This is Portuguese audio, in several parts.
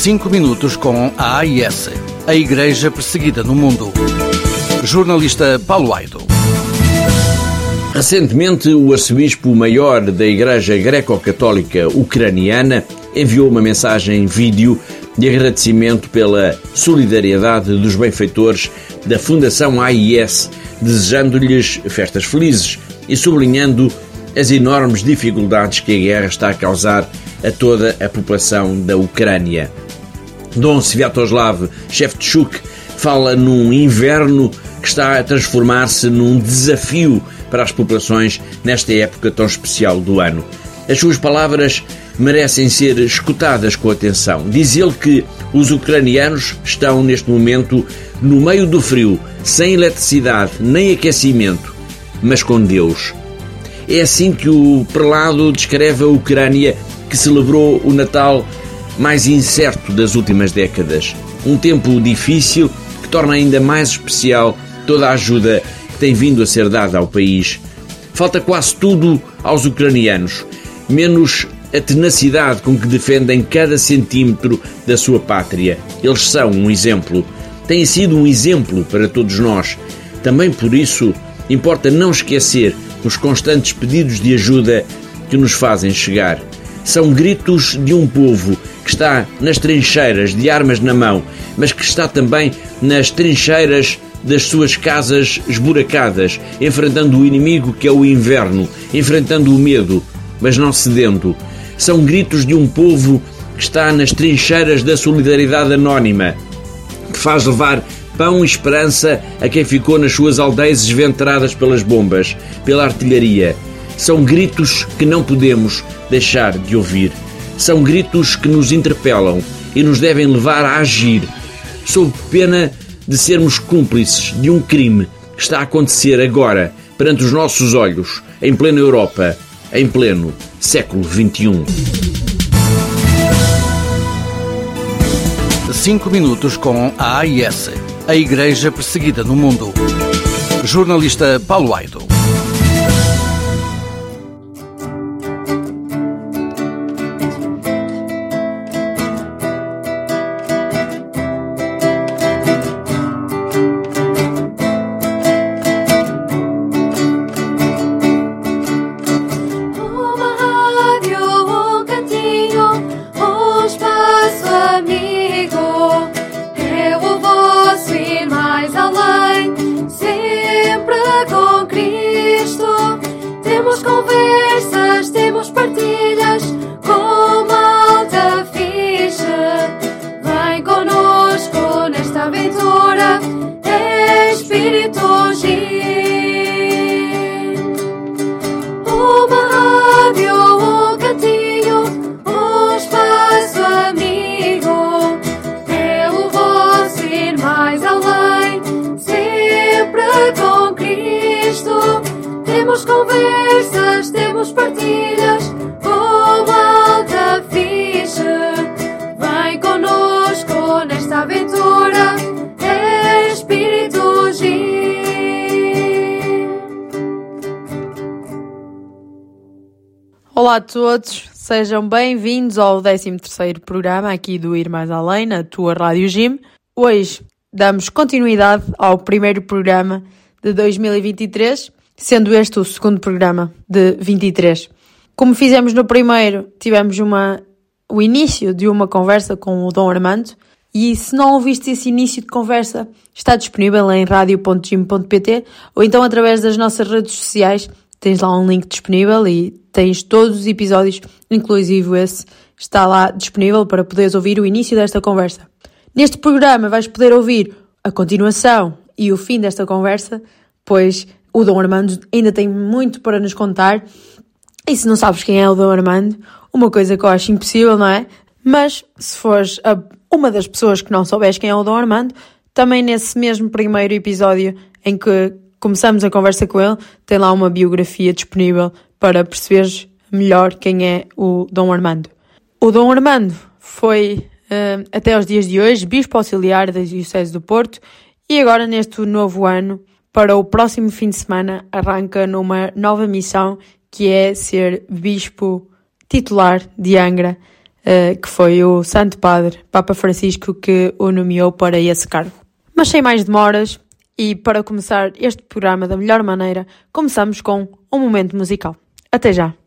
5 minutos com a AIS, a Igreja Perseguida no Mundo. Jornalista Paulo Aido. Recentemente, o arcebispo maior da Igreja Greco-Católica Ucraniana enviou uma mensagem vídeo de agradecimento pela solidariedade dos benfeitores da Fundação AIS, desejando-lhes festas felizes e sublinhando as enormes dificuldades que a guerra está a causar a toda a população da Ucrânia. Dom Sviatoslav Shevchuk fala num inverno que está a transformar-se num desafio para as populações nesta época tão especial do ano. As suas palavras merecem ser escutadas com atenção. Diz ele que os ucranianos estão neste momento no meio do frio, sem eletricidade nem aquecimento, mas com Deus. É assim que o prelado descreve a Ucrânia que celebrou o Natal mais incerto das últimas décadas. Um tempo difícil que torna ainda mais especial toda a ajuda que tem vindo a ser dada ao país. Falta quase tudo aos ucranianos, menos a tenacidade com que defendem cada centímetro da sua pátria. Eles são um exemplo. Têm sido um exemplo para todos nós. Também por isso, importa não esquecer os constantes pedidos de ajuda que nos fazem chegar. São gritos de um povo que está nas trincheiras de armas na mão, mas que está também nas trincheiras das suas casas esburacadas, enfrentando o inimigo que é o inverno, enfrentando o medo, mas não cedendo. São gritos de um povo que está nas trincheiras da solidariedade anónima, que faz levar pão e esperança a quem ficou nas suas aldeias esventradas pelas bombas, pela artilharia. São gritos que não podemos deixar de ouvir. São gritos que nos interpelam e nos devem levar a agir, sob pena de sermos cúmplices de um crime que está a acontecer agora, perante os nossos olhos, em plena Europa, em pleno século XXI. Cinco minutos com a AIS, a Igreja Perseguida no Mundo. Jornalista Paulo Aido. Olá a todos, sejam bem-vindos ao 13º programa aqui do Ir Mais Além, na tua Rádio Gym. Hoje damos continuidade ao primeiro programa de 2023, sendo este o segundo programa de 23. Como fizemos no primeiro, tivemos uma, o início de uma conversa com o Dom Armando, e se não ouviste esse início de conversa, está disponível em radio.gym.pt ou então através das nossas redes sociais tens lá um link disponível e tens todos os episódios, inclusive esse, está lá disponível para poderes ouvir o início desta conversa. Neste programa vais poder ouvir a continuação e o fim desta conversa, pois o Dom Armando ainda tem muito para nos contar. E se não sabes quem é o Dom Armando, uma coisa que eu acho impossível, não é? Mas se fores a uma das pessoas que não souberes quem é o Dom Armando, também nesse mesmo primeiro episódio em que começamos a conversa com ele, tem lá uma biografia disponível para perceberes melhor quem é o Dom Armando. O Dom Armando foi, uh, até aos dias de hoje, Bispo Auxiliar da Diocese do Porto e agora, neste novo ano, para o próximo fim de semana, arranca numa nova missão que é ser Bispo titular de Angra, uh, que foi o Santo Padre, Papa Francisco, que o nomeou para esse cargo. Mas sem mais demoras, e para começar este programa da melhor maneira, começamos com um momento musical. Até já!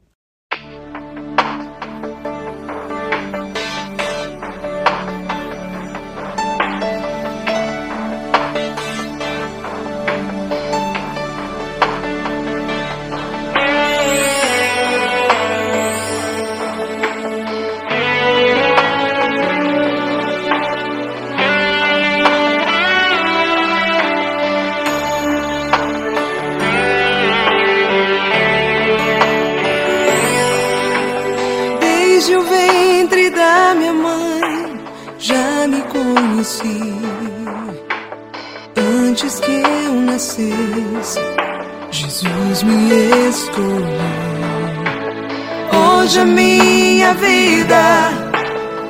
Hoje minha vida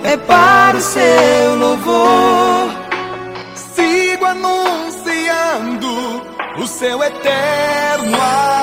é para o seu louvor. Sigo anunciando o seu eterno amor.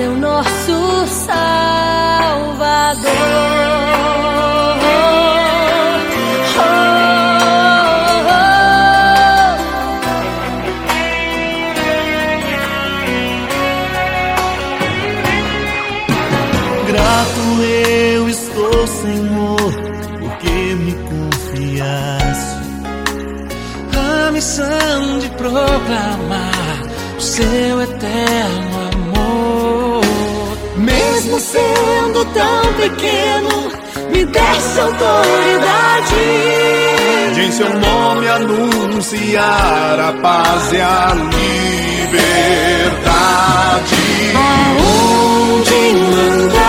é o nosso proclamar seu nome anunciar a paz e a liberdade. Aonde mandar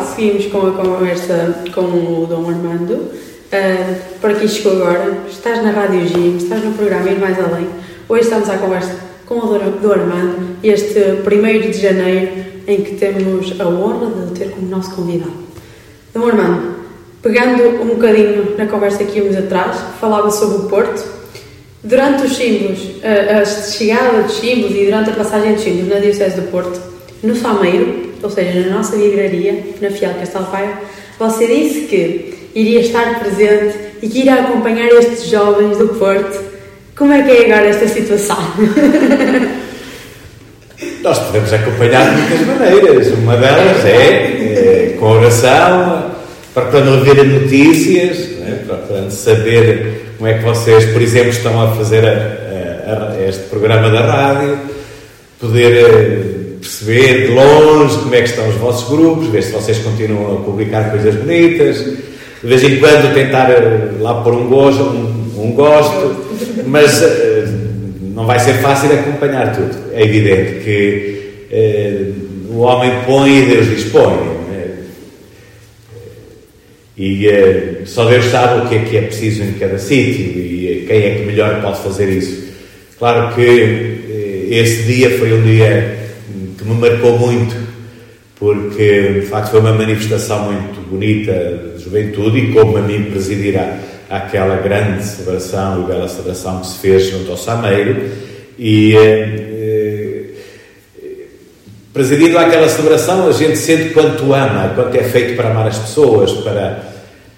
seguimos com a conversa com o Dom Armando. Uh, por aqui chegou agora, estás na Rádio Gym, estás no programa Ir Mais Além. Hoje estamos à conversa com o Dom Armando, este 1 de janeiro, em que temos a honra de ter como nosso convidado. Dom Armando, pegando um bocadinho na conversa que íamos atrás, falava sobre o Porto. Durante os símbolos, a, a chegada dos símbolos e durante a passagem dos símbolos na Diocese do Porto, no Sameiro, ou seja, na nossa livraria, na Fiel Castelo Paiva, você disse que iria estar presente e que iria acompanhar estes jovens do Porto. Como é que é agora esta situação? Nós podemos acompanhar de muitas maneiras. Uma delas é, é com oração, procurando ouvir notícias, né? procurando saber como é que vocês, por exemplo, estão a fazer a, a, a este programa da rádio, poder eh, perceber de longe como é que estão os vossos grupos, ver se vocês continuam a publicar coisas bonitas, de vez em quando tentar eh, lá pôr um gosto, um, um gosto, mas uh, não vai ser fácil acompanhar tudo. É evidente que uh, o homem põe e Deus dispõe. E uh, só Deus sabe o que é que é preciso em cada sítio e quem é que melhor pode fazer isso. Claro que esse dia foi um dia que me marcou muito, porque de facto foi uma manifestação muito bonita de juventude e como a mim presidirá aquela grande celebração e bela celebração que se fez junto ao Sameiro e uh, presidindo aquela celebração, a gente sente quanto ama, quanto é feito para amar as pessoas, para,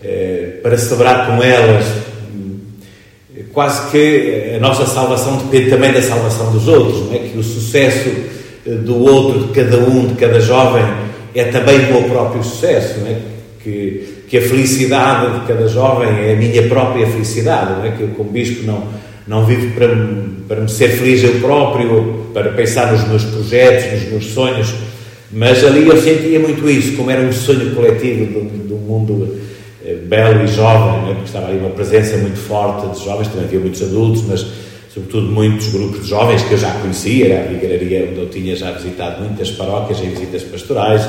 eh, para celebrar com elas. Quase que a nossa salvação depende também da salvação dos outros, não é? Que o sucesso do outro, de cada um, de cada jovem, é também o meu próprio sucesso, não é? Que, que a felicidade de cada jovem é a minha própria felicidade, não é? Que eu, como bispo, não, não vivo para me, para me ser feliz eu próprio, para pensar nos meus projetos, nos meus sonhos, mas ali eu sentia muito isso, como era um sonho coletivo do, do mundo eh, belo e jovem, né? porque estava ali uma presença muito forte de jovens, também havia muitos adultos, mas sobretudo muitos grupos de jovens que eu já conhecia, era a vigararia onde eu tinha já visitado muitas paróquias em visitas pastorais,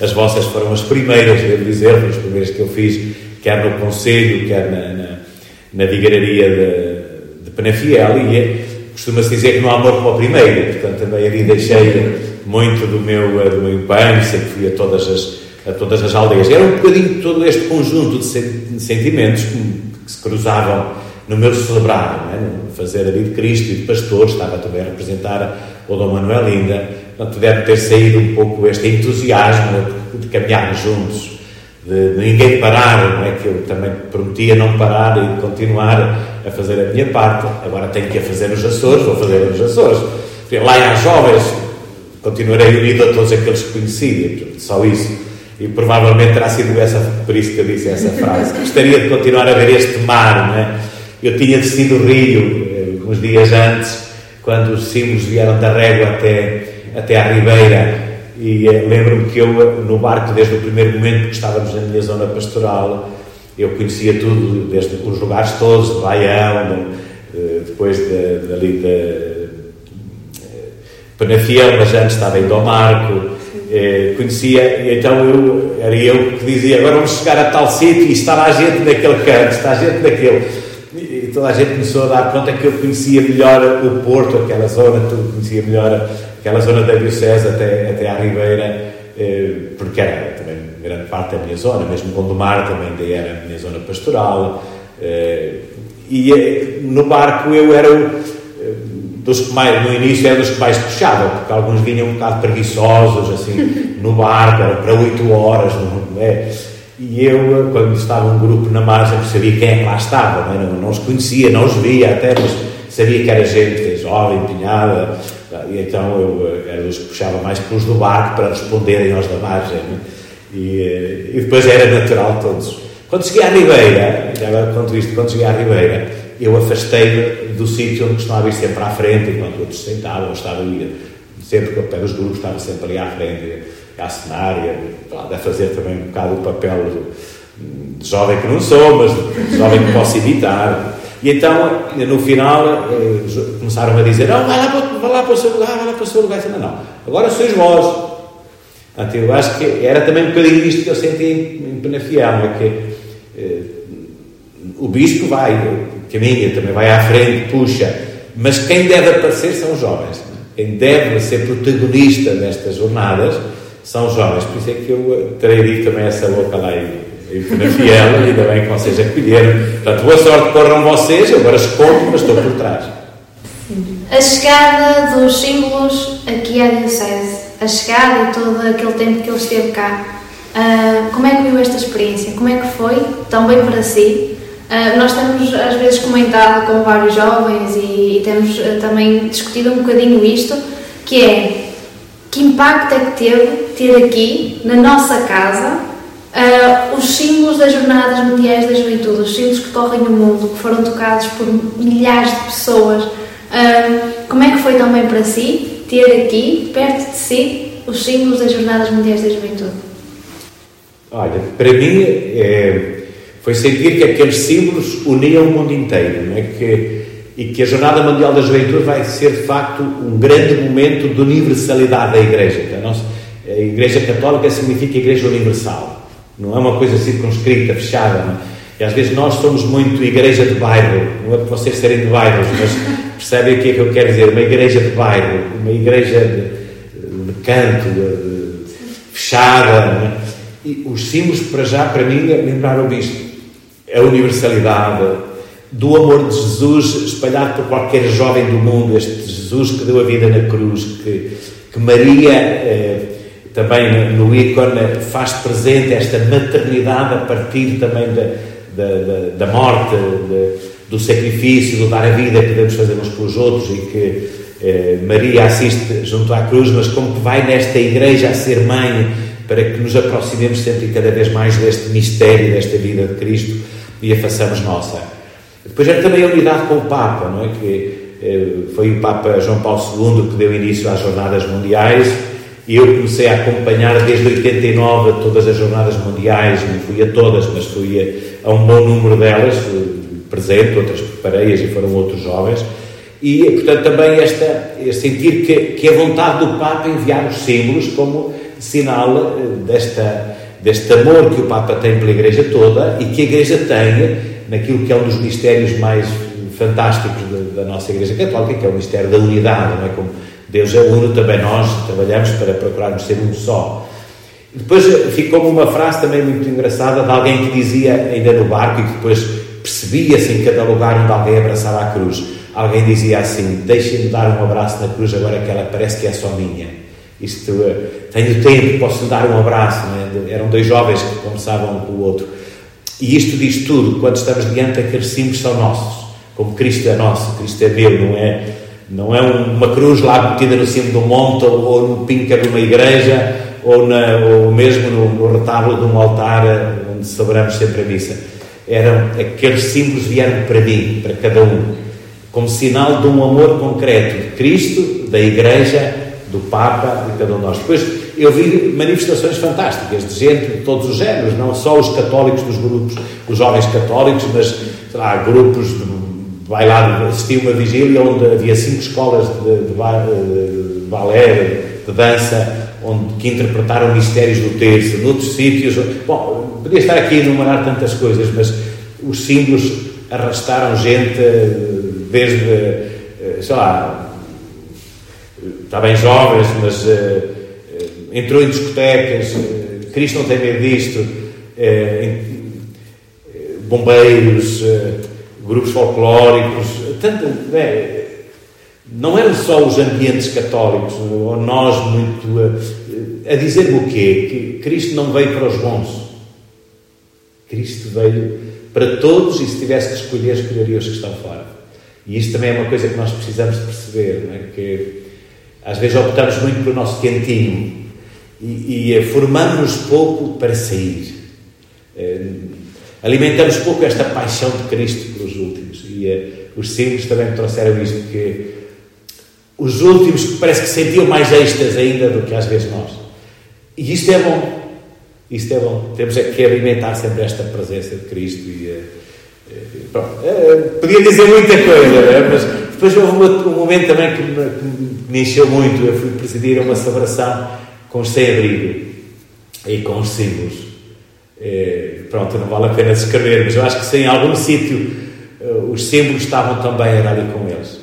as vossas foram as primeiras, devo dizer, as primeiras que eu fiz, quer no Conselho, quer na, na, na vigararia de, de Penafiel, e é, costuma-se dizer que não há amor como o primeiro, portanto também ali deixei muito do meu, do meu empenho, sempre fui a todas as, a todas as aldeias. Era um bocadinho todo este conjunto de sentimentos que se cruzavam no meu celebrar, é? fazer a vida de Cristo e de pastor, estava também a representar o Dom Manuel Linda, portanto deve ter saído um pouco este entusiasmo de, de caminharmos juntos, de, de, ninguém parar, não é? que eu também prometia não parar e continuar a fazer a minha parte, agora tenho que a fazer nos Açores, vou fazer nos Açores. Lá em jovens, continuarei unido a todos aqueles que conheci, só isso. E provavelmente terá sido essa, por isso que eu disse essa frase. Gostaria de continuar a ver este mar, não é? Eu tinha descido o rio uns dias antes, quando os símbolos vieram da régua até, até à Ribeira, e lembro-me que eu, no barco, desde o primeiro momento que estávamos na minha zona pastoral, eu conhecia tudo, desde os lugares todos, de Baião, depois de, de, ali de Penafiel, mas antes estava em Dom Marco, eh, conhecia, então eu, era eu que dizia, agora vamos chegar a tal sítio e está lá gente naquele canto, está gente naquele. Toda a gente começou a dar conta que eu conhecia melhor o Porto, aquela zona, tu conhecia melhor aquela zona da Diocese até, até à Ribeira, eh, porque era também grande parte da minha zona, mesmo Gondomar também era a minha zona pastoral. Eh, e no barco eu era dos que mais, no início era dos que mais puxavam, porque alguns vinham um bocado preguiçosos, assim, no barco, era para 8 horas, não é? E eu, quando estava um grupo na margem, sabia quem é lá estava, não, é? não, não os conhecia, não os via até, mas sabia que era gente jovem, empenhada, e então eu era dos que puxava mais pelos do barco para responderem aos da margem, é? e, e, depois era natural todos. Quando cheguei à Ribeira, já conto isto, quando cheguei à Ribeira, eu afastei-me do sítio onde costumava ir sempre à frente, enquanto outros sentavam, estava ali, sempre que eu pego os grupos, estava sempre ali à frente, assinar, e a fazer também um bocado o papel de, jovem que não sou, mas de jovem que posso imitar. E então, no final, eh, começaram a dizer: Não, vai lá, para, vai lá para o seu lugar, vai lá para o seu lugar. Não, não, agora sois vós. Portanto, eu acho que era também um bocadinho isto que eu senti em Penafiel, é que eh, o bispo vai, caminha, também vai à frente, puxa, mas quem deve aparecer são os jovens. Quem deve ser protagonista destas jornadas são jovens. Por isso é que eu terei dito também essa boca lá em, E foi fiel, ainda bem que vocês acolheram. Portanto, boa sorte corram vocês, agora escondo, mas estou por trás. A chegada dos símbolos aqui à Diocese, a chegada e todo aquele tempo que ele esteve cá, uh, como é que viu esta experiência? Como é que foi? Também para si? Uh, nós temos às vezes comentado com vários jovens e, e temos uh, também discutido um bocadinho isto, que é que impacto é que teve ter aqui, na nossa casa, uh, os símbolos das Jornadas Mundiais da Juventude, os símbolos que correm o mundo, que foram tocados por milhares de pessoas. como é que foi também para si ter aqui, perto de si, os símbolos das Jornadas Mundiais da Juventude? Olha, para mim é foi sentir que aqueles símbolos uniam o mundo inteiro, não é? que, e que a Jornada Mundial da Juventude vai ser de facto um grande momento de universalidade da Igreja. A, nossa, a Igreja Católica significa Igreja Universal, não é uma coisa circunscrita, fechada. Não é? E às vezes nós somos muito igreja de bairro, não é por vocês serem de bairros, mas percebem o que é que eu quero dizer? Uma igreja de bairro, uma igreja de, de canto, de, de, fechada. É? E os símbolos, para já, para mim, lembraram isto a universalidade do amor de Jesus espalhado por qualquer jovem do mundo, este Jesus que deu a vida na cruz, que, que Maria, eh, também no ícone, faz presente esta maternidade a partir também da, da, da, da morte, de, do sacrifício, do dar a vida que podemos fazer uns pelos outros e que eh, Maria assiste junto à cruz, mas como que vai nesta igreja a ser mãe para que nos aproximemos sempre e cada vez mais deste mistério, desta vida de Cristo e a façamos nossa. Depois era também a unidade com o Papa, não é? Que eh, foi o Papa João Paulo II que deu início às Jornadas Mundiais e eu comecei a acompanhar desde 89 todas as Jornadas Mundiais, não fui a todas, mas fui a, um bom número delas, eh, presente, outras preparei-as e foram outros jovens. E, portanto, também esta, sentir que, que a vontade do Papa enviar os símbolos como sinal eh, desta deste amor que o Papa tem pela Igreja toda e que a Igreja tem naquilo que é um dos mistérios mais fantásticos da, da nossa Igreja Católica, que é o mistério da unidade, não é? Como Deus é uno, também nós trabalhamos para procurarmos ser um só. Depois ficou uma frase também muito engraçada de alguém que dizia, ainda no barco, e que depois percebia-se em cada lugar onde alguém abraçava a cruz. Alguém dizia assim: Deixem-me dar um abraço na cruz agora que ela parece que é só minha. Isto, eh, tenho tempo, posso dar um abraço. É? Eram dois jovens que conversavam um com o outro. E isto diz tudo, quando estamos diante daqueles símbolos são nossos, como Cristo é nosso, Cristo é meu, não é, não é uma cruz lá metida no cimo do monte ou no píncar de uma igreja ou, na, ou mesmo no, no, retábulo de um altar onde celebramos sempre a missa. Eram, aqueles símbolos vieram para mim, para cada um, como sinal de um amor concreto de Cristo, da Igreja do Papa e cada um de nós. Depois eu vi manifestações fantásticas de gente de todos os géneros, não só os católicos dos grupos, os jovens católicos, mas lá, grupos de vai lá assisti uma vigília onde havia cinco escolas de, de, de, de balé, de dança, onde que interpretaram mistérios do terço, noutros sítios. Bom, podia estar aqui a enumerar tantas coisas, mas os símbolos arrastaram gente desde, eh, sei lá, está bem jovens, mas entrou em discotecas, uh, Cristo não tem medo disto, uh, bombeiros, grupos folclóricos, tanto, bem, não eram só os ambientes católicos, ou nós muito a dizer-me o quê? Que Cristo não veio para os bons. Cristo veio para todos e se tivesse que escolher, escolheria os que estão fora. E isto também é uma coisa que nós precisamos de perceber, é? Que às vezes optamos muito pelo nosso quentinho e, e eh, formamos-nos pouco para sair. Eh, alimentamos pouco esta paixão de Cristo pelos últimos. E uh, os símbolos também trouxeram isto, que os últimos parece que sentiam mais êxtase ainda do que às vezes nós. E isto é bom. Isto é bom. Temos é que alimentar sempre esta presença de Cristo e Pronto, podia dizer muita coisa, né? mas depois houve um momento também que me, que me encheu muito. Eu fui presidir uma celebração com sem-abrigo e com os símbolos. É, pronto, não vale a pena descrever, mas eu acho que se em algum sítio eh, os símbolos estavam também a ali com eles.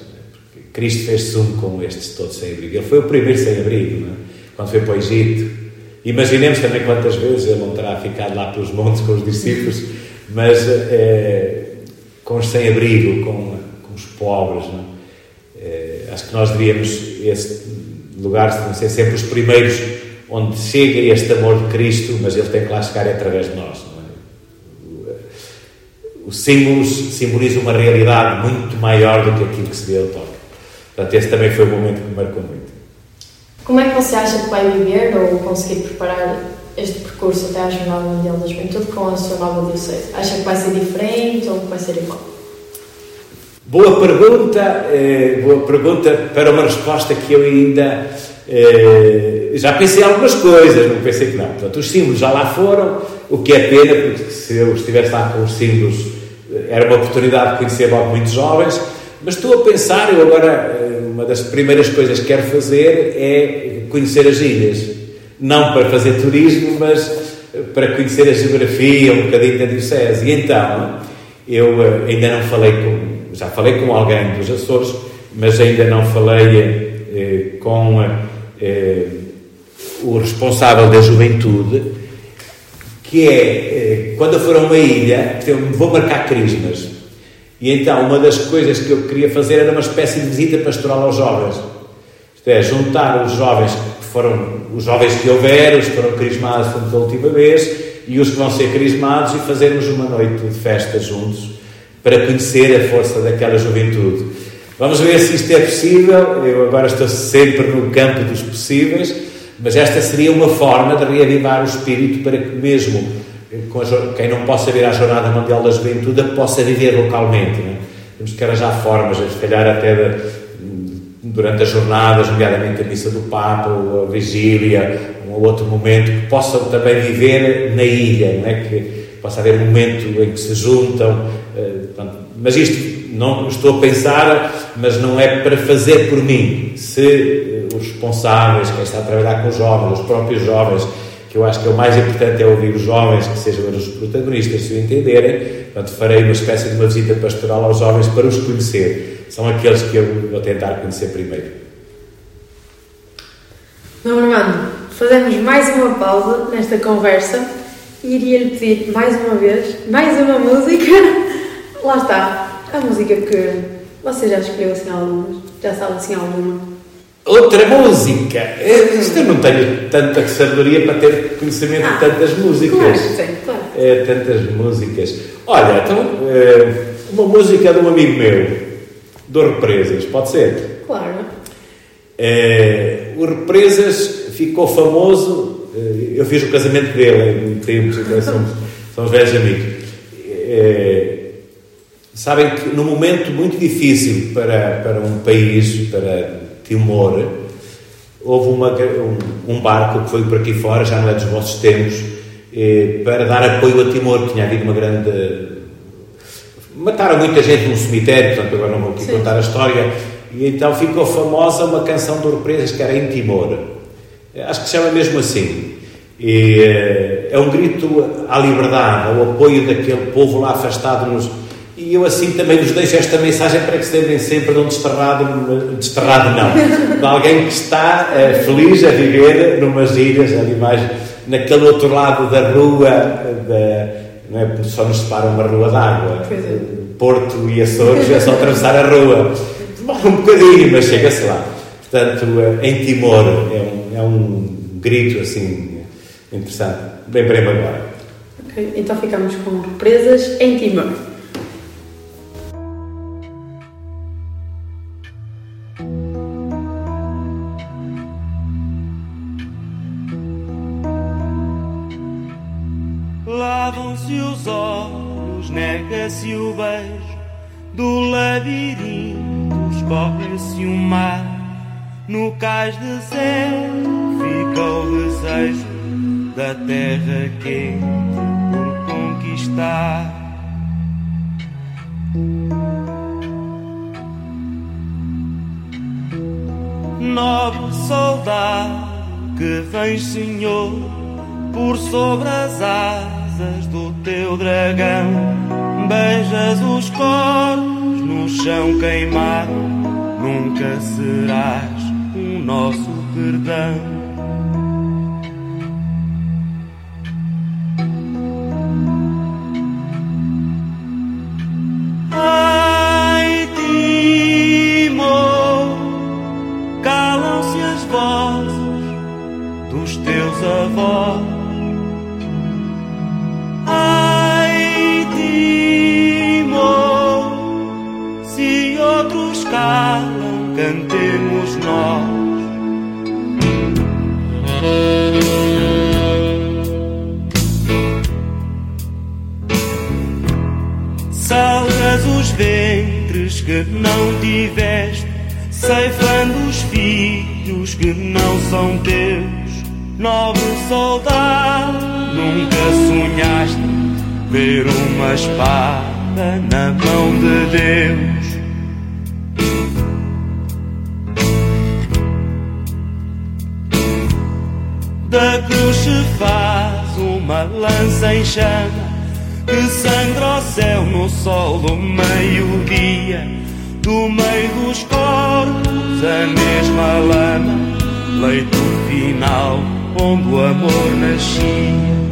Porque Cristo fez-se um com estes todos sem-abrigo. Ele foi o primeiro sem-abrigo, é? quando foi para o Egito. imaginemos também quantas vezes ele não terá ficado lá pelos montes com os discípulos, mas é, com os sem-abrigo, com, com, os pobres. É? acho que nós devíamos, esse lugar, ser sempre os primeiros onde chega este amor de Cristo, mas ele tem que lá chegar através de nós. É? Os símbolos simbolizam uma realidade muito maior do que aquilo que se vê ao toque. Portanto, esse também foi um momento que me marcou muito. Como é que você acha que vai viver ou conseguir preparar este percurso até à Jornada Mundial da Juventude com a sua nova diocese? Acha que vai ser diferente ou que vai ser igual? Boa pergunta, eh, boa pergunta para uma resposta que eu ainda eh, já pensei algumas coisas, não pensei que não. Portanto, os símbolos já lá foram, o que é pena, porque se eu estivesse lá com os símbolos eh, era uma oportunidade de conhecer logo muitos jovens, mas estou a pensar, eu agora, eh, uma das primeiras coisas que quero fazer é conhecer as ilhas. Não para fazer turismo, mas eh, para conhecer a geografia, um bocadinho da Diocese. E então, eu ainda não falei com, já falei com alguém dos Açores, mas ainda não falei com eh, o responsável da juventude, que é, eh, quando eu for a uma ilha, vou marcar crismas. E então, uma das coisas que eu queria fazer era uma espécie de visita pastoral aos jovens. Isto é, juntar os jovens que foram, os jovens que houver, os que foram crismados da última vez, e os que vão ser crismados, e fazermos uma noite de festa juntos, para conhecer a força daquela juventude. Vamos ver se isto é possível. Eu agora estou sempre no campo dos possíveis, mas esta seria uma forma de reavivar o espírito para que mesmo quem não possa vir à Jornada Mundial da Juventude possa viver localmente. Né? Temos que arranjar formas, se calhar até de, durante as jornadas, nomeadamente a missa do Papa, ou a vigília, um ou outro momento, que possam também viver na ilha, não é? que possa haver um momento em que se juntam. Eh, mas isto não estou a pensar, mas não é para fazer por mim. Se eh, os responsáveis, quem está a trabalhar com os jovens, os próprios jovens, que eu acho que é o mais importante é ouvir os jovens, que sejam os protagonistas, se o entenderem. Portanto, farei uma espécie de uma visita pastoral aos jovens para os conhecer. São aqueles que eu vou tentar conhecer primeiro. Não, Armando, fazemos mais uma pausa nesta conversa e iria-lhe pedir mais uma vez, mais uma música. Lá está, a música que você já escolheu assim algumas, já sabe assim alguma. Outra música. É, isto eu não tenho tanta sabedoria para ter conhecimento ah, de tantas músicas. Claro, sim, claro. É, tantas músicas. Olha, então, é, uma música de um amigo meu, do Represas, pode ser? Claro. É, o Represas ficou famoso, é, eu fiz o casamento dele em tempos, então somos, somos velhos amigos. É, sabem que num momento muito difícil para, para um país, para Timor, houve uma, um, um, barco que foi por aqui fora, já não é dos vossos tempos, eh, para dar apoio a Timor. Tinha havido uma grande. Mataram muita gente num cemitério, portanto, agora não vou aqui Sim. contar a história. E então ficou famosa uma canção de Represas que era em Timor. Acho que se chama mesmo assim. E, eh, é um grito à liberdade, ao apoio daquele povo lá afastado nos e eu assim também vos deixo esta mensagem para que se lembrem sempre de um desterrado, desterrado não, de alguém que está uh, feliz a viver numas ilhas, ali mais naquele outro lado da rua, da, não é? Porque só nos separa uma rua d'água. É. Porto e Açores é só atravessar a rua. Demora um bocadinho, mas chega-se lá. Portanto, uh, em Timor é um, é um grito assim interessante. Bem breve agora. Ok, então ficamos com represas em Timor. Nega-se o beijo, do labirinto escorre-se um mar. No cais deserto fica o desejo da terra quente por conquistar. Nobre soldado que vem, Senhor, por sobre as asas do teu dragão beijas os corpos no chão queimado, nunca serás o nosso perdão. Lança em chama que sangra o céu no sol do meio-dia. Do meio dos corpos a mesma lama, leito final onde o amor nascia.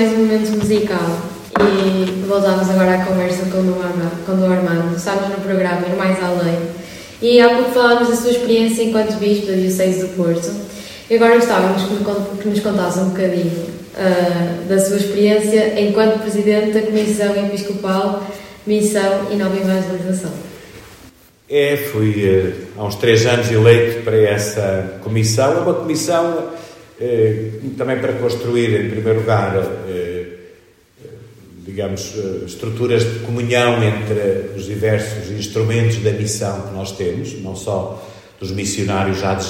Mais um momento musical e voltamos agora à conversa com o Armando. Com o Armando. No programa Ir Mais Além e há pouco falámos da sua experiência enquanto Bispo da Diocese do Porto e agora gostávamos que, nos contasse um bocadinho ah, da sua experiência enquanto Presidente da Comissão Episcopal Missão e Nova Evangelização. É, fui eh, há uns três anos eleito para essa comissão. É uma comissão também para construir, em primeiro lugar, eh, eh, digamos, eh, estruturas de comunhão entre os diversos instrumentos da missão que nós temos, não só dos missionários já de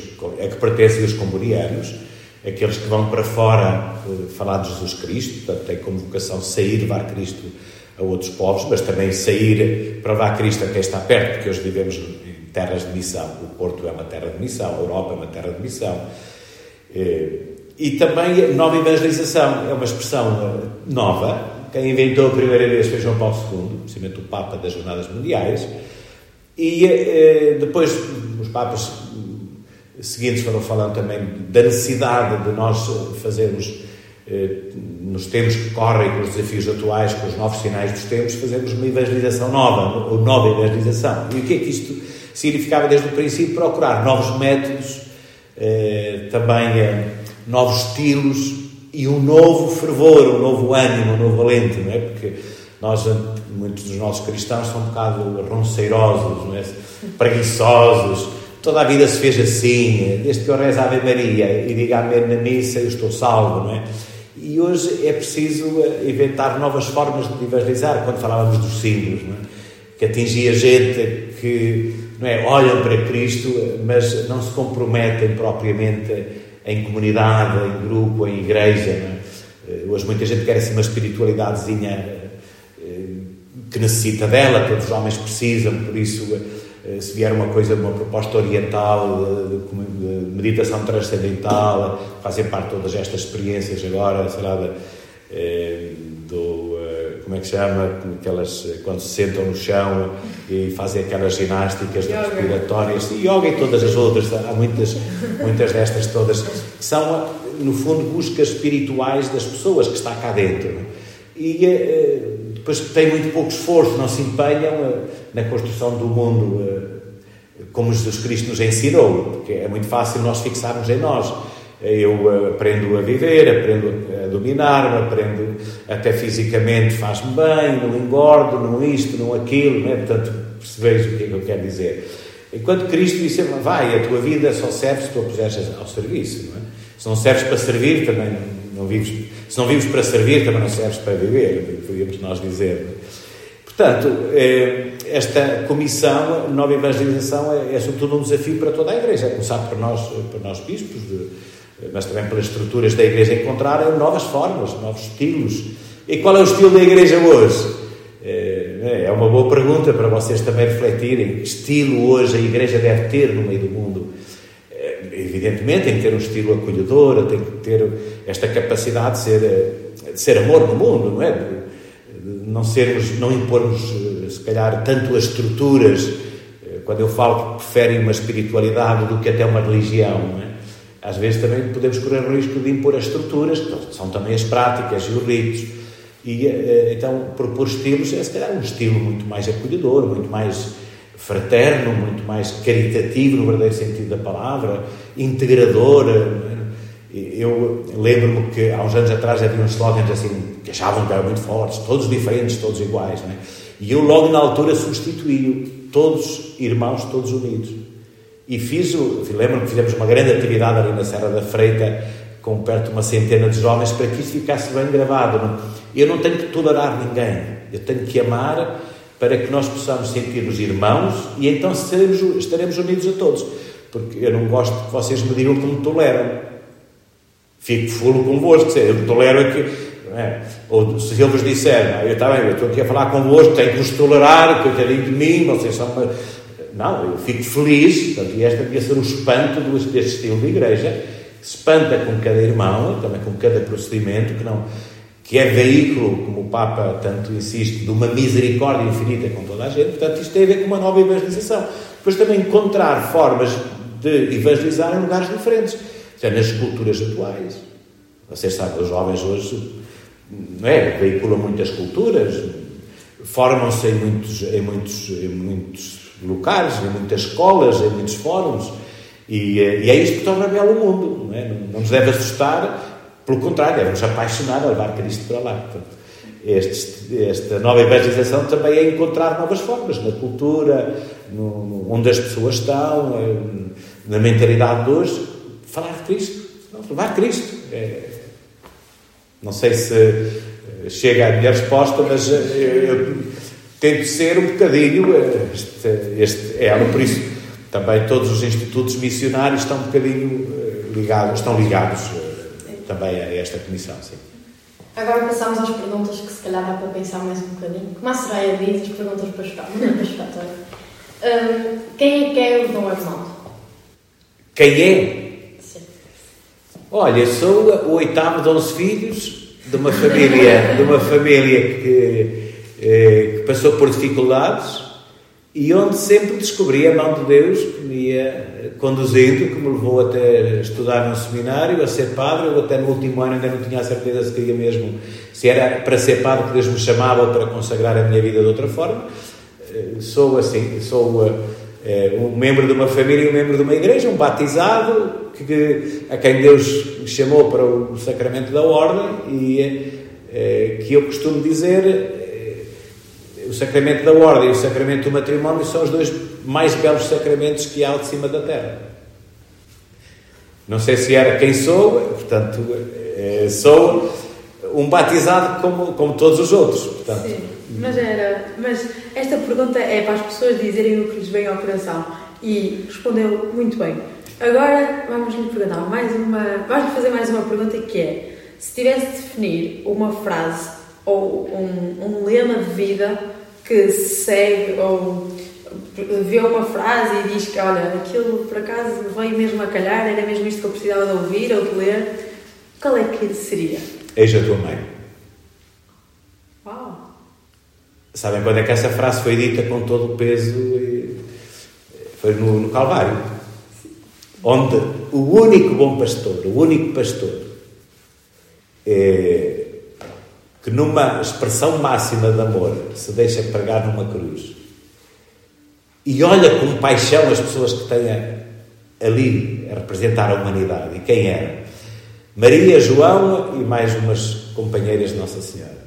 que- a que pertencem os combonianos, aqueles que vão para fora eh, falar de Jesus Cristo, portanto, têm como vocação sair, levar Cristo a outros povos, mas também sair para levar Cristo até estar perto, porque hoje vivemos em terras de missão. O Porto é uma terra de missão, a Europa é uma terra de missão. Eh, E também nova evangelização é uma expressão eh, nova. Quem inventou a primeira vez foi João Paulo II, precisamente o Papa das Jornadas Mundiais. E eh, depois os Papas seguintes foram falando também da necessidade de nós fazermos, nos tempos que correm, com os desafios atuais, com os novos sinais dos tempos, fazermos uma evangelização nova, ou nova evangelização. E o que é que isto significava desde o princípio? Procurar novos métodos, eh, também eh, novos estilos e um novo fervor, um novo ânimo, um novo alento, não é? Porque nós, muitos dos nossos cristãos, são um bocado ronceirosos, não é? preguiçosos. Toda a vida se fez assim, desde que eu rezo a Ave Maria e diga Amém na missa, eu estou salvo, não é? E hoje é preciso eh, inventar novas formas de evangelizar, quando falávamos dos símbolos, não é? que atingia gente que não é, olham para Cristo, mas não se comprometem propriamente em comunidade, em grupo, em igreja. É? Eh, Hoje muita gente quer assim uma espiritualidadezinha eh, que necessita dela, todos os homens precisam, por isso eh, se vier uma coisa, uma proposta oriental, de, meditação transcendental, fazem parte de todas estas experiências agora, sei lá, eh, eh, como é que se chama, aquelas, quando se sentam no chão e fazem aquelas ginásticas respiratórias, e yoga e todas as outras, há muitas, muitas destas todas, que são, no fundo, buscas espirituais das pessoas que está cá dentro. E eh, depois têm muito pouco esforço, não se empenham eh, na construção do mundo eh, como Jesus Cristo nos ensinou, porque é muito fácil nós fixarmos em nós eu aprendo a viver, aprendo a dominar-me, aprendo até fisicamente faz-me bem, não engordo, não isto, não aquilo, não é? portanto percebeis o que é que eu quero dizer. Enquanto Cristo disse, vai, a tua vida só serve se tu a puseres ao serviço, não é? Se não serves para servir, também não vives, se não vives para servir, também não serves para viver, podíamos nós dizer. É? Portanto, eh, esta comissão, nova evangelização, é, é sobretudo um desafio para toda a Igreja, é começar por nós, por nós bispos, mas também pelas estruturas da Igreja encontrarem novas formas, novos estilos. E qual é o estilo da Igreja hoje? É, é uma boa pergunta para vocês também refletirem. Que estilo hoje a Igreja deve ter no meio do mundo? É, evidentemente tem que ter um estilo acolhedor, tem que ter esta capacidade de ser, de ser amor no mundo, não é? De, não sermos, não impormos, se calhar, tanto as estruturas, quando eu falo que preferem uma espiritualidade do que até uma religião, não é? Às vezes também podemos correr o risco de impor as estruturas, que são também as práticas e os ritos. E eh, então propor estilos é se calhar um estilo muito mais acolhedor, muito mais fraterno, muito mais caritativo no verdadeiro sentido da palavra, integrador. Eu lembro-me que há uns anos atrás havia uns slogans assim que achavam que eram muito fortes, todos diferentes, todos iguais. É? E eu logo na altura substituí-o, todos irmãos, todos unidos. E fiz, lembro que fizemos uma grande atividade ali na Serra da Freita, com perto de uma centena de jovens, para que isso ficasse bem gravado. Eu não tenho que tolerar ninguém, eu tenho que amar para que nós possamos sentir-nos irmãos e então estaremos, estaremos unidos a todos. Porque eu não gosto que vocês me digam que me toleram. Fico fulo convosco, eu tolero aqui. É? Ou se ele vos disser, eu, bem, eu estou aqui a falar convosco, tenho que vos tolerar, coitadinho de mim, vocês são não, eu fico feliz, portanto, e esta devia ser o espanto deste estilo de igreja, que se espanta com cada irmão, também com cada procedimento, que, não, que é veículo, como o Papa tanto insiste, de uma misericórdia infinita com toda a gente. Portanto, isto tem a ver com uma nova evangelização. Depois também encontrar formas de evangelizar em lugares diferentes, seja, nas culturas atuais. Vocês sabem, os jovens hoje não é, veiculam muitas culturas, formam-se em muitos, em muitos, em muitos locais, em muitas escolas, em muitos fóruns. E, eh, e é isto que torna belo o mundo. Não, é? não, nos deve assustar, pelo contrário, deve-nos apaixonar a levar Cristo para lá. Portanto, este, esta nova evangelização também é encontrar novas formas na cultura, no, onde as pessoas estão, eh, na mentalidade de hoje, falar de Cristo, levar Cristo. É, não sei se eh, chega à minha resposta, mas eu, tento ser um bocadinho este, este elo, por isso também todos os institutos missionários estão um bocadinho eh, ligados, estão ligados eh, também a esta comissão, sim. Agora passamos às perguntas que se calhar dá para pensar mais um bocadinho. Como a Soraya diz, as perguntas para chorar, não é para chorar, um, Quem é que é o Dom Armando? Quem é? Sim. Olha, sou o oitavo de onze filhos de uma família, de uma família que eh, que passou por dificuldades e onde sempre descobri a mão de Deus que me ia conduzindo, que me levou até estudar num seminário, a ser padre. Eu até no último ano ainda não tinha a certeza se queria mesmo, se era para ser padre que Deus me chamava ou para consagrar a minha vida de outra forma. Eh, sou assim, sou um membro de uma família e um membro de uma igreja, um batizado, que, a quem Deus me chamou para o sacramento da ordem e que eu costumo dizer o sacramento da ordem e o sacramento do matrimónio são os dois mais belos sacramentos que há de cima da terra. Não sei se era quem sou, portanto, eh, sou um batizado como, como todos os outros. Portanto. Sim, mas, era, mas esta pergunta é para as pessoas dizerem o que lhes vem ao coração e respondeu muito bem. Agora vamos lhe perguntar mais uma, vamos fazer mais uma pergunta que é: se tivesse de definir uma frase ou um, um lema de vida que segue ou vê uma frase e diz que, olha, aquilo por acaso veio mesmo a calhar, era mesmo isto que eu precisava de ouvir ou de ler, qual é que seria? Eis a tua mãe. Uau! Sabem quando é que essa frase foi dita com todo o peso? Foi no, no Calvário. Onde o único bom pastor, o único pastor, é, numa expressão máxima de amor se deixa pregar numa cruz e olha com paixão as pessoas que têm ali a representar a humanidade. E quem era? Maria, João e mais umas companheiras de Nossa Senhora.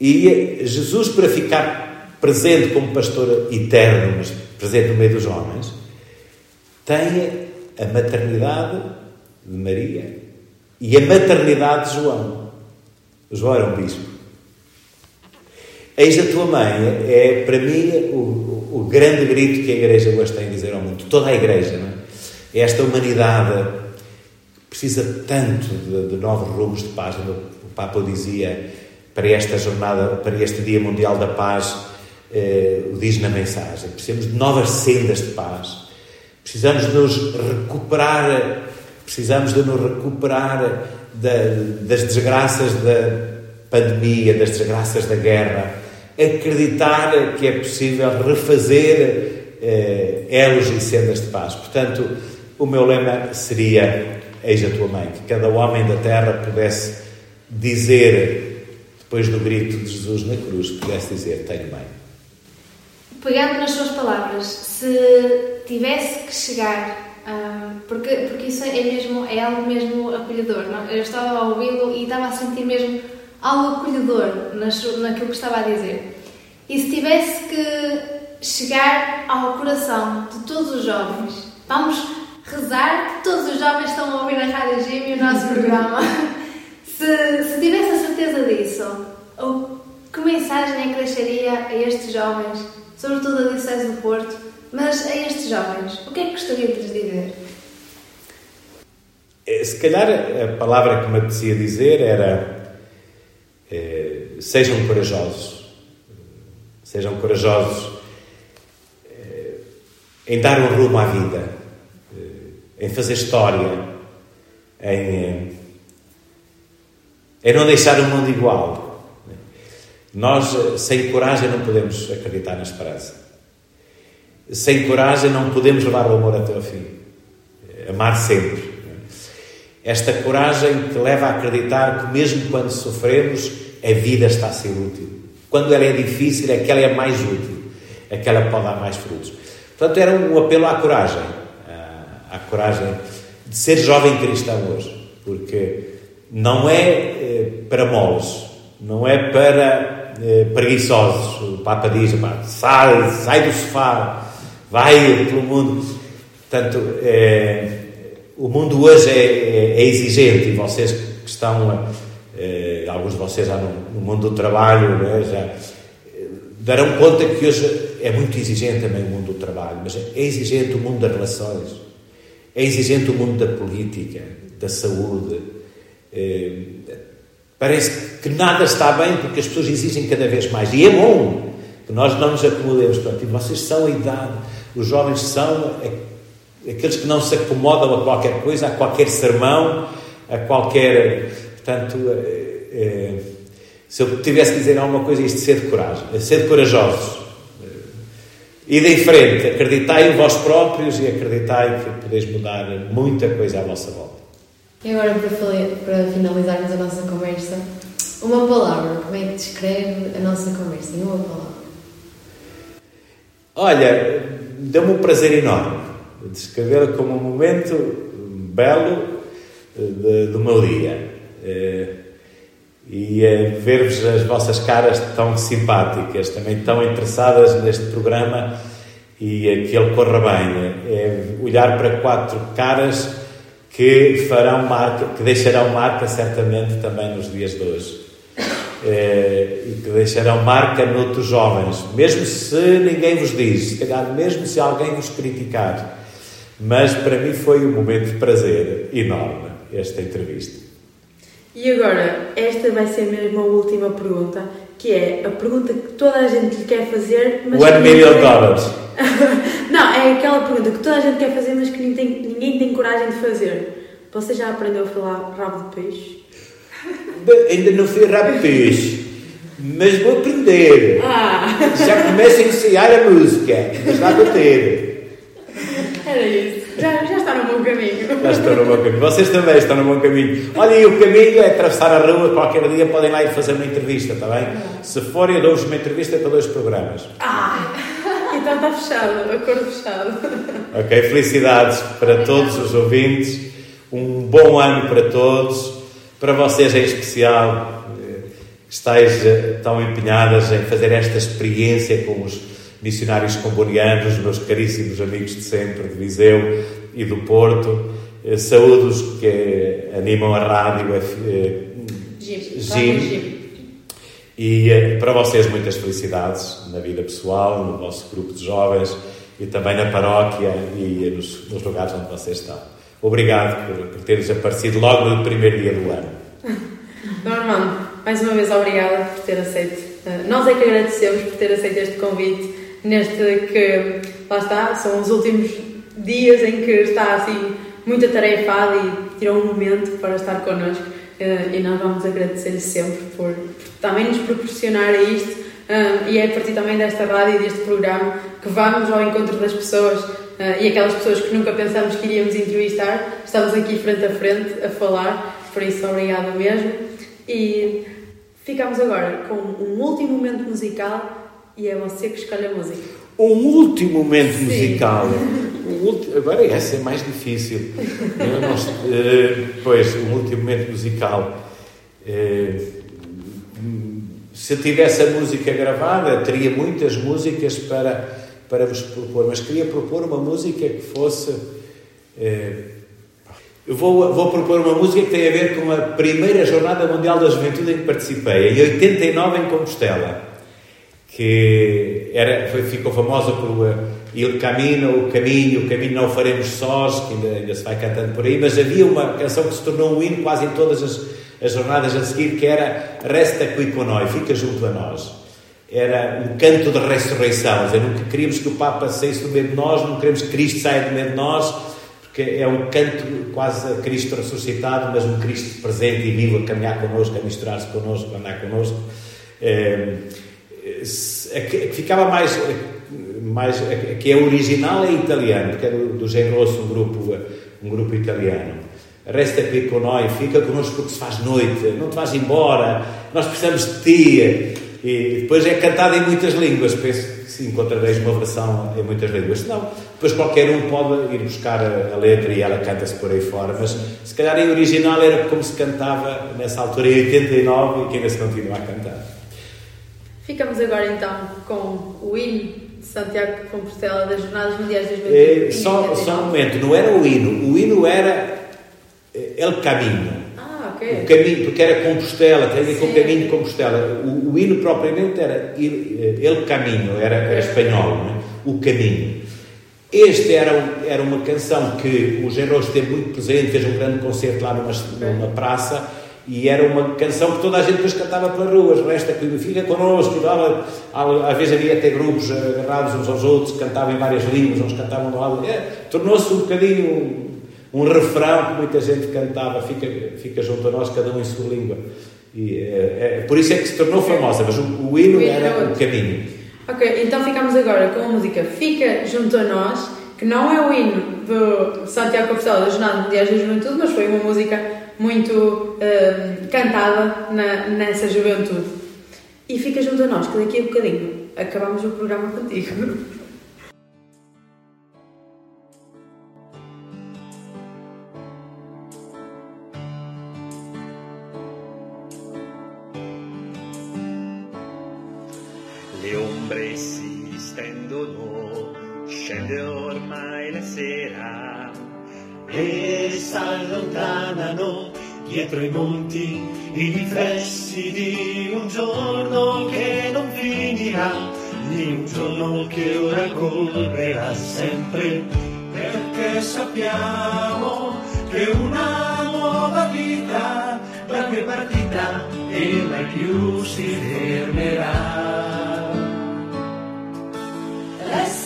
E Jesus, para ficar presente como pastor eterno, mas presente no meio dos homens, tem a maternidade de Maria e a maternidade de João. João era um bispo. Eis a tua mãe é, para mim, o, o, grande grito que a Igreja hoje tem a dizer ao mundo. Toda a Igreja, não é? Esta humanidade precisa tanto de, de novos rumos de paz. O Papa dizia para esta jornada, para este Dia Mundial da Paz, eh, o diz na mensagem. Precisamos de novas sendas de paz. Precisamos de nos recuperar, precisamos de nos recuperar da, das desgraças da pandemia, das desgraças da guerra acreditar que é possível refazer eh, elos e sendas de paz. Portanto, o meu lema seria: Eis a tua mãe, que cada homem da terra pudesse dizer, depois do grito de Jesus na cruz, pudesse dizer: Tenho mãe. Pegando nas suas palavras, se tivesse que chegar ah, porque, porque isso é mesmo é algo mesmo acolhedor. Não? Eu estava a ouvi-lo e estava a sentir mesmo algo acolhedor naquilo que estava a dizer. E se tivesse que chegar ao coração de todos os jovens, vamos rezar que todos os jovens estão a ouvir a Rádio Gym e o nosso programa. se, se tivesse a certeza disso, que mensagem é que deixaria a estes jovens, sobretudo a Diocese do Porto, mas a estes jovens, o que é que gostaria de lhes dizer? Eh, se calhar a palavra que me apetecia dizer era eh, sejam corajosos. Sejam corajosos eh, em dar um rumo à vida, eh, em fazer história, em, em não deixar o mundo igual. Nós, sem coragem, não podemos acreditar na esperança. Sem coragem, não podemos levar o amor até ao fim. Amar sempre. Esta coragem que leva a acreditar que, mesmo quando sofremos, a vida está a ser útil. Quando ela é difícil, é que ela é mais útil, é que ela pode dar mais frutos. Portanto, era um apelo à coragem, à, coragem de ser jovem cristão hoje, porque não é eh, para moles, não é para eh, preguiçosos. O Papa diz: sai, sai do sofá, vai pelo mundo. Portanto, é, o mundo hoje é, é, é, exigente e vocês que estão, eh, alguns de vocês já no, no mundo do trabalho, né, já eh, darão conta que hoje é muito exigente também o mundo do trabalho, mas é exigente o mundo das relações, é exigente o mundo da política, da saúde. É, parece que nada está bem porque as pessoas exigem cada vez mais. E é bom que nós não nos acomodemos. Portanto, vocês são a idade, os jovens são aqueles que não se acomodam a qualquer coisa, a qualquer sermão, a qualquer. Portanto, é, se eu tivesse que dizer alguma coisa, isto de ser de coragem, é ser de corajosos. E de frente, acreditai em vós próprios e acreditai que podeis mudar muita coisa à vossa volta. E agora, para, para finalizarmos a nossa conversa, uma palavra, como é que descreve a nossa conversa? Em uma palavra. Olha, deu-me um prazer enorme descrever como um momento belo eh, de, meu dia. Eh, e é ver-vos as vossas caras tão simpáticas, também tão interessadas neste programa e que ele corra bem. É olhar para quatro caras que farão marca, que deixarão marca certamente também nos dias de hoje. E que deixarão marca noutros jovens, mesmo se ninguém vos diz, se calhar mesmo se alguém vos criticar, mas para mim foi um momento de prazer enorme esta entrevista. E agora, esta vai ser mesmo a última pergunta, que é a pergunta que toda a gente lhe quer fazer, mas. One million dollars. Não, é aquela pergunta que toda a gente quer fazer, mas que ninguém, ninguém tem coragem de fazer. Você já aprendeu a falar rabo de peixe? Ainda não fui peixe. mas vou aprender. Ah, Já começo a ensaiar a música, mas lá vou ter. era isso. Já, já está no bom caminho. Já estou no bom caminho. Vocês também estão no bom caminho. Olha, e o caminho é atravessar a rua, qualquer dia podem lá ir fazer uma entrevista, está bem? Se forem, eu dou-vos uma entrevista para dois programas. Ah, então está fechado, acordo fechado. Ok? Felicidades para todos os ouvintes. Um bom ano para todos. Para vocês em especial, eh, que estáis eh, tão empenhadas em fazer esta experiência com os missionários combonianos, meus caríssimos amigos de sempre, de Viseu e do Porto. Eh, Saúdos que animam a rádio. Jim. E para vocês, muitas felicidades na vida pessoal, no vosso grupo de jovens e também na paróquia e nos, nos lugares onde vocês estão. Obrigado por, por teres aparecido logo no primeiro dia do ano. Armando, mais uma vez obrigada por ter aceito. Eh, Nós é que agradecemos por ter aceito este convite, neste que, lá está, são os últimos dias em que está assim muito atarefado e tirou um momento para estar connosco. Eh, E nós vamos agradecer-lhe sempre por, também nos proporcionar isto. eh, E é a partir também desta rádio e deste programa que vamos ao encontro das pessoas e aquelas pessoas que nunca pensamos que iríamos entrevistar. Estamos aqui frente a frente a falar, por isso obrigada mesmo. E ficamos agora com um último momento musical e é você que escolhe a música. Um último momento Sim. musical. Um Agora essa é mais difícil. Não eh, pois, um último momento musical. Eh, se tivesse a música gravada, teria muitas músicas para, para vos propor, mas queria propor uma música que fosse. eh, eu vou, vou propor uma música que tem a ver com a primeira Jornada Mundial da Juventude em que participei, em 89 em Compostela que era, foi, ficou famosa por uh, Il Camino, o caminho, o caminho não o faremos sós, que ainda, ainda se vai cantando por aí, mas havia uma canção que se tornou um hino quase em todas as, as jornadas a seguir, que era Resta qui con noi, fica junto a nós. Era um canto de ressurreição, dizer, nunca queríamos que o Papa saísse do meio de nós, não queremos que Cristo saia do meio de nós, porque é um canto quase a Cristo ressuscitado, mas um Cristo presente e vivo a caminhar connosco, a misturar-se connosco, a andar connosco. Se- a que, ficava mais, mais a que- é original é italiano, porque é do, do Genrosso, um grupo, um grupo italiano. Resta aqui com nós, fica connosco porque se faz noite, não te vais embora, nós precisamos de ti. E depois é cantado em muitas línguas, penso que se encontrareis uma versão em muitas línguas. Não, depois qualquer um pode ir buscar a, letra e ela canta-se por aí fora, mas se calhar em original era como se cantava nessa altura, em 89, e que ainda se continua a cantar. Ficamos agora então com o hino de Santiago de Compostela das Jornadas Mundiais de É, 2020. só, só um momento, não era o hino, o hino era El Caminho. O caminho, porque era Compostela, tem a ver com o caminho de Compostela. O, o hino propriamente era eh, El Caminho, era, era espanhol, é? o caminho. Este era, um- era uma canção que o Genros esteve muito presente, fez um grande concerto lá numa, numa praça e era uma canção que toda a gente depois cantava pelas ruas. Resta que fica connosco, dava, às vezes havia até grupos agarrados uns aos outros, cantavam em várias línguas, uns cantavam do lado. É, Tornou-se um bocadinho um, refrão que muita gente cantava, fica, fica junto a nós, cada um em sua língua. E, é, é, por isso é que se tornou famosa, mas o, o hino O era o caminho. Ok, então ficamos agora com a música Fica Junto a Nós, que não é o hino do Santiago Compostela das Jornadas Mundiais da Juventude, mas foi uma música muito hum, cantada na- nessa juventude. E fica junto a nós, que daqui a bocadinho acabamos o programa contigo. ombre si stendono, scende ormai la sera e s'allontanano dietro i monti i riflessi di un giorno che non finirà, di un giorno che ora correrà sempre, perché sappiamo che una nuova vita da è partita e mai più si fermerà.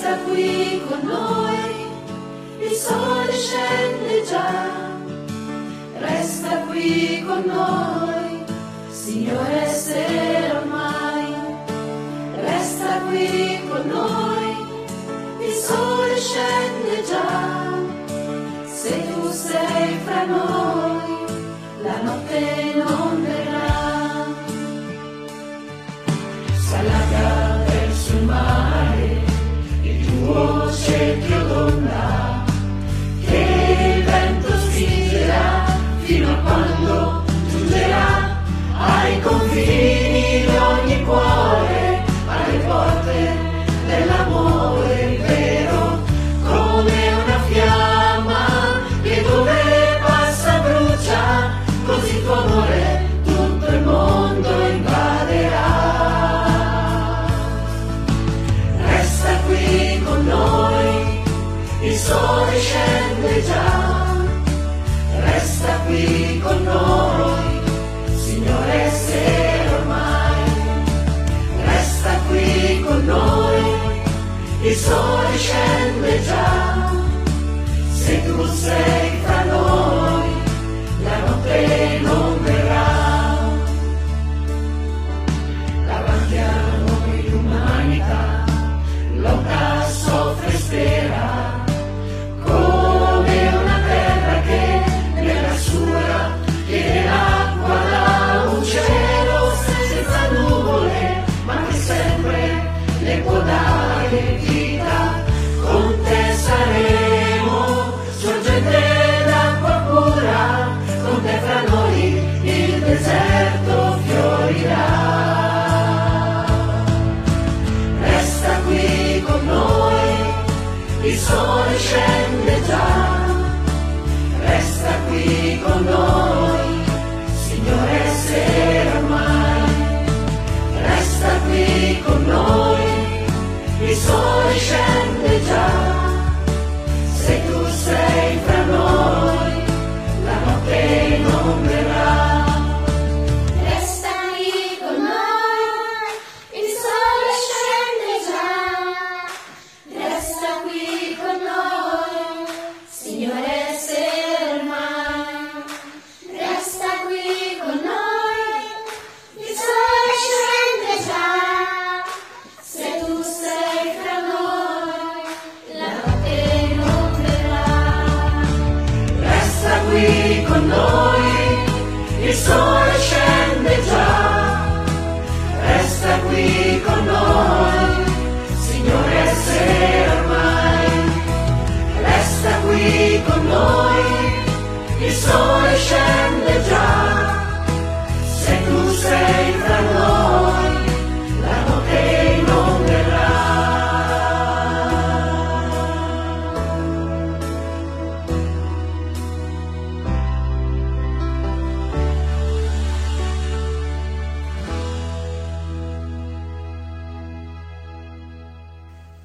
Resta qui con noi, il sole scende già. Resta qui con noi, Signore, se ormai. Qui con noi, il sole scende già, se tu sei fra noi, la notte see. Scende già, se tu Revolution.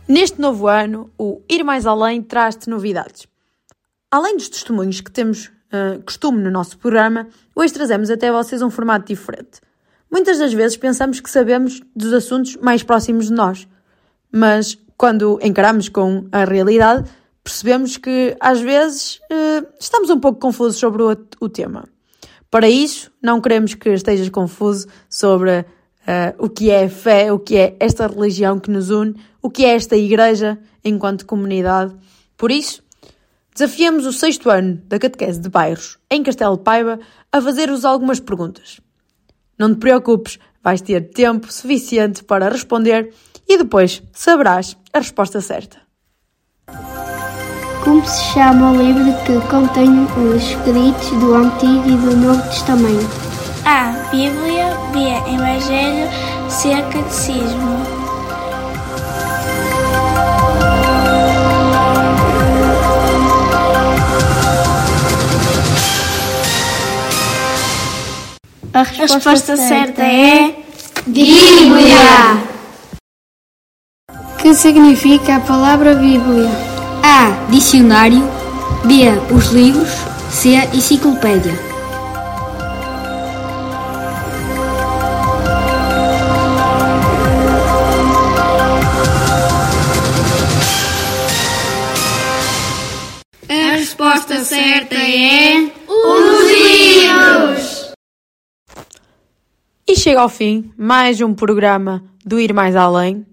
Neste novo ano, o Ir Mais Além traz-te novidades. Além dos testemunhos que temos ah, costume no nosso programa, hoje trazemos até vocês um formato diferente. Muitas das vezes pensamos que sabemos dos assuntos mais próximos de nós, mas quando encaramos com a realidade, percebemos que às vezes ah, estamos um pouco confusos sobre o, o tema. Para isso, não queremos que estejas confuso sobre ah, o que é fé, o que é esta religião que nos une, o que é esta igreja enquanto comunidade. Por isso, desafiamos o sexto ano da catequese de bairros em Castelo Paiva a fazer-vos algumas perguntas. Não te preocupes, vais ter tempo suficiente para responder e depois saberás a resposta certa. Como se chama o livro que contém os escritos do Antigo e do Novo Testamento? A. Bíblia. B. Evangelho. C. Catecismo. A A resposta, resposta certa é. Bíblia. Que significa a palavra Bíblia? A. Dicionário. B. Os livros. C. Enciclopédia. A resposta certa é. E chega ao fim mais um programa do Ir Mais Além.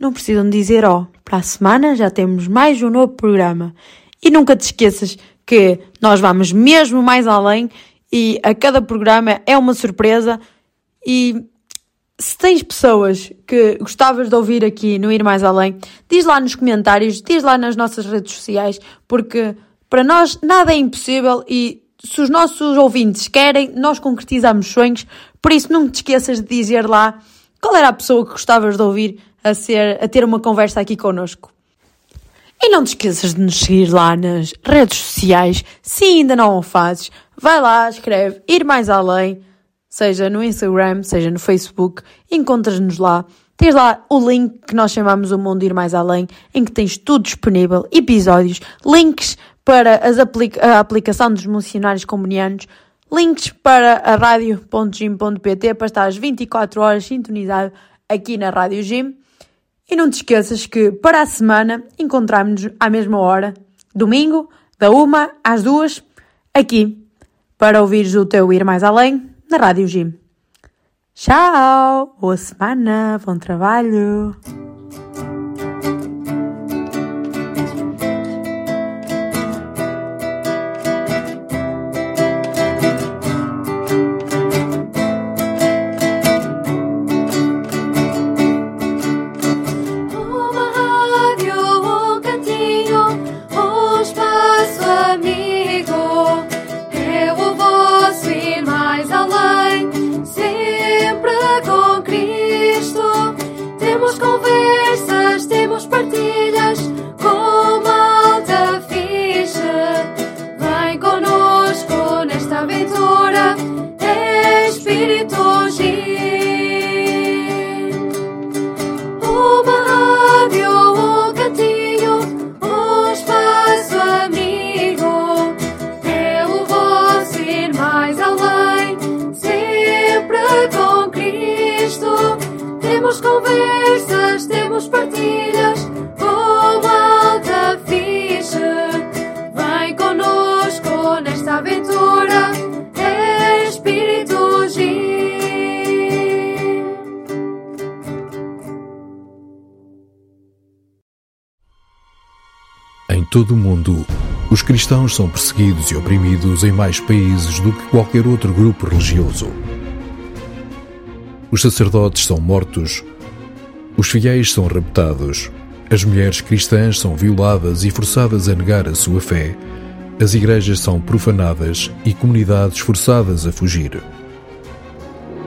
não precisam dizer ó. Oh, para a semana já temos mais um novo programa. E nunca te esqueças que nós vamos mesmo mais além e a cada programa é uma surpresa. E se tens pessoas que gostavas de ouvir aqui no Ir Mais Além, diz lá nos comentários, diz lá nas nossas redes sociais, porque para nós nada é impossível e se os nossos ouvintes querem, nós concretizamos sonhos. Por isso, não te esqueças de dizer lá qual era a pessoa que gostavas de ouvir a, ser, a ter uma conversa aqui connosco. E não te esqueças de nos seguir lá nas redes sociais, se ainda não o fazes. Vai lá, escreve Ir Mais Além, seja no Instagram, seja no Facebook, encontras-nos lá. Tens lá o link que nós chamamos o Mundo Ir Mais Além, em que tens tudo disponível, episódios, links para aplica a aplicação dos missionários comunianos, links para a rádio.gym.pt para estar às 24 horas sintonizado aqui na Rádio Gym. E não te esqueças que para a semana encontramos-nos à mesma hora, domingo, da uma às duas, aqui, para ouvires o teu Ir Mais Além na Rádio Gym. Tchau! Boa semana, bom trabalho! Todo o mundo, os cristãos são perseguidos e oprimidos em mais países do que qualquer outro grupo religioso. Os sacerdotes são mortos, os fiéis são raptados, as mulheres cristãs são violadas e forçadas a negar a sua fé, as igrejas são profanadas e comunidades forçadas a fugir.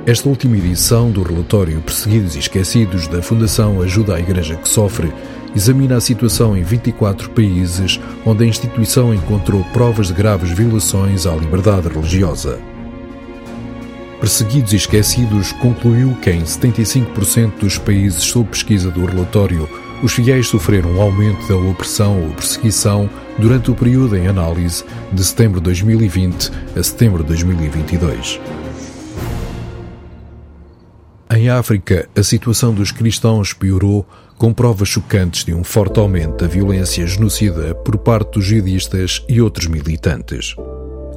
Esta última edição do relatório Perseguidos e Esquecidos da Fundação Ajuda à Igreja que Sofre examina a situação em 24 países onde a instituição encontrou provas de graves violações à liberdade religiosa. Perseguidos e Esquecidos concluiu que em 75% dos países sob pesquisa do relatório, os fiéis sofreram um aumento da opressão ou perseguição durante o período em análise de setembro de 2020 a setembro de 2022. Em África, a situação dos cristãos piorou com provas chocantes de um forte aumento da violência genocida por parte dos jihadistas e outros militantes.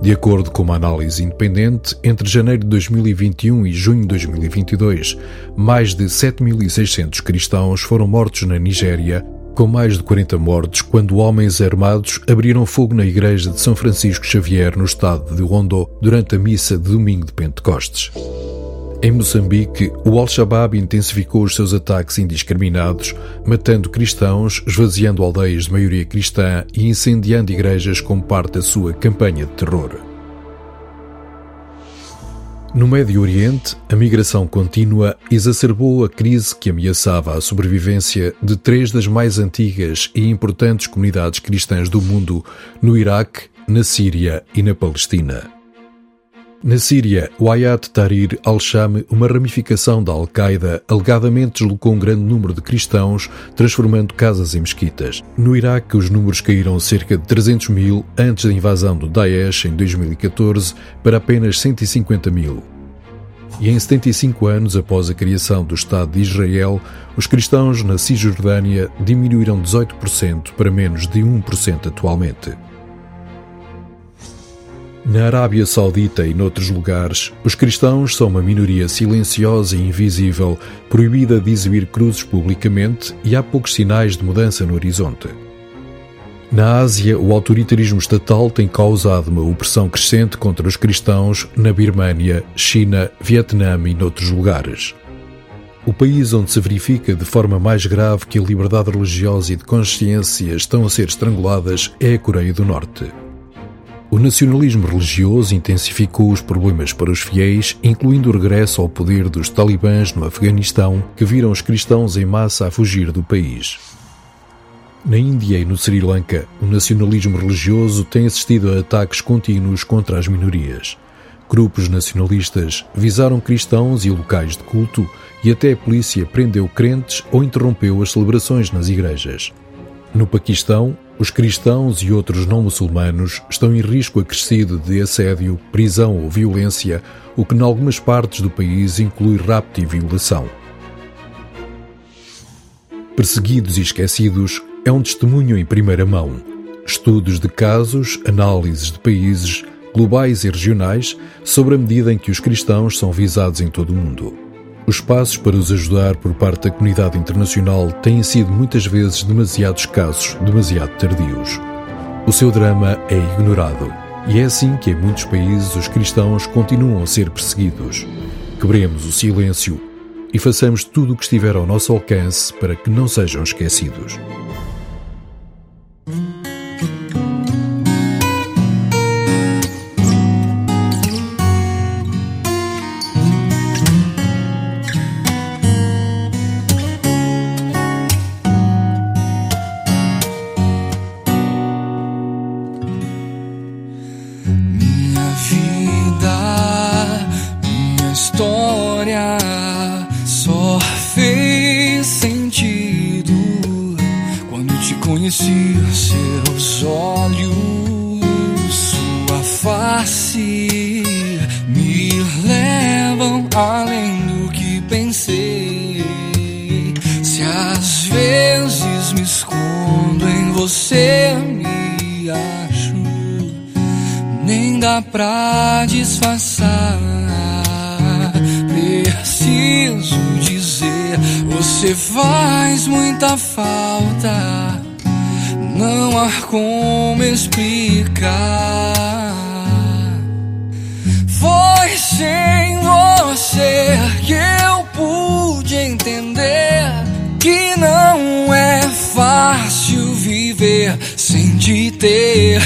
De acordo com uma análise independente, entre janeiro de 2021 e junho de 2022, mais de 7.600 cristãos foram mortos na Nigéria, com mais de 40 mortos quando homens armados abriram fogo na igreja de São Francisco Xavier no estado de Ondo durante a missa de domingo de Pentecostes. Em Moçambique, o Al-Shabaab intensificou os seus ataques indiscriminados, matando cristãos, esvaziando aldeias de maioria cristã e incendiando igrejas como parte da sua campanha de terror. No Médio Oriente, a migração contínua exacerbou a crise que ameaçava a sobrevivência de três das mais antigas e importantes comunidades cristãs do mundo no Iraque, na Síria e na Palestina. Na Síria, o Ayat Tahrir al-Sham, uma ramificação da Al-Qaeda, alegadamente deslocou um grande número de cristãos, transformando casas em mesquitas. No Iraque, os números caíram cerca de 300 mil antes da invasão do Daesh em 2014 para apenas 150 mil. E em 75 anos após a criação do Estado de Israel, os cristãos na Cisjordânia diminuíram 18% para menos de 1% atualmente. Na Arábia Saudita e noutros lugares, os cristãos são uma minoria silenciosa e invisível, proibida de exibir cruzes publicamente e há poucos sinais de mudança no horizonte. Na Ásia, o autoritarismo estatal tem causado uma opressão crescente contra os cristãos na Birmânia, China, Vietnã e noutros lugares. O país onde se verifica de forma mais grave que a liberdade religiosa e de consciência estão a ser estranguladas é a Coreia do Norte. O nacionalismo religioso intensificou os problemas para os fiéis, incluindo o regresso ao poder dos talibãs no Afeganistão, que viram os cristãos em massa a fugir do país. Na Índia e no Sri Lanka, o nacionalismo religioso tem assistido a ataques contínuos contra as minorias. Grupos nacionalistas visaram cristãos e locais de culto e até a polícia prendeu crentes ou interrompeu as celebrações nas igrejas. No Paquistão, os cristãos e outros não muçulmanos estão em risco acrescido de assédio, prisão ou violência, o que, em algumas partes do país, inclui rapto e violação. Perseguidos e esquecidos é um testemunho em primeira mão. Estudos de casos, análises de países, globais e regionais, sobre a medida em que os cristãos são visados em todo o mundo. Os passos para os ajudar por parte da comunidade internacional têm sido muitas vezes demasiado escassos, demasiado tardios. O seu drama é ignorado. E é assim que em muitos países os cristãos continuam a ser perseguidos. Quebremos o silêncio e façamos tudo o que estiver ao nosso alcance para que não sejam esquecidos. Ter.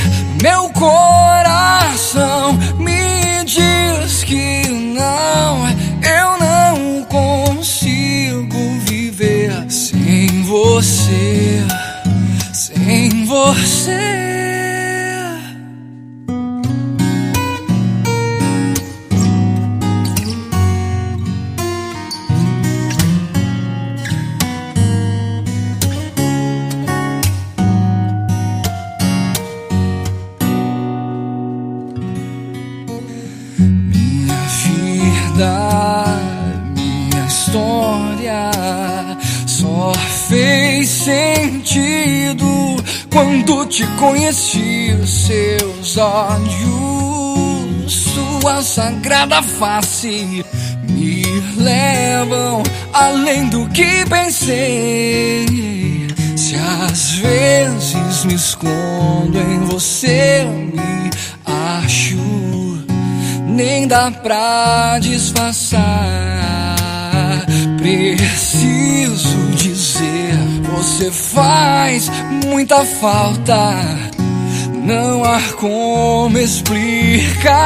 Te conheci, seus olhos, sua sagrada face me levam além do que pensei. Se às vezes me escondo em você, me acho, nem dá pra disfarçar. Preciso dizer você faz muita falta, não há como explicar.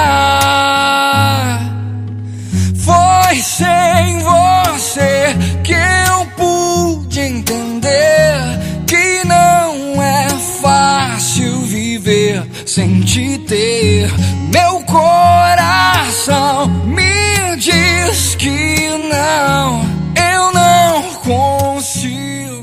Foi sem você que eu pude entender que não é fácil viver sem te ter. Meu coração me diz que não, eu não consigo.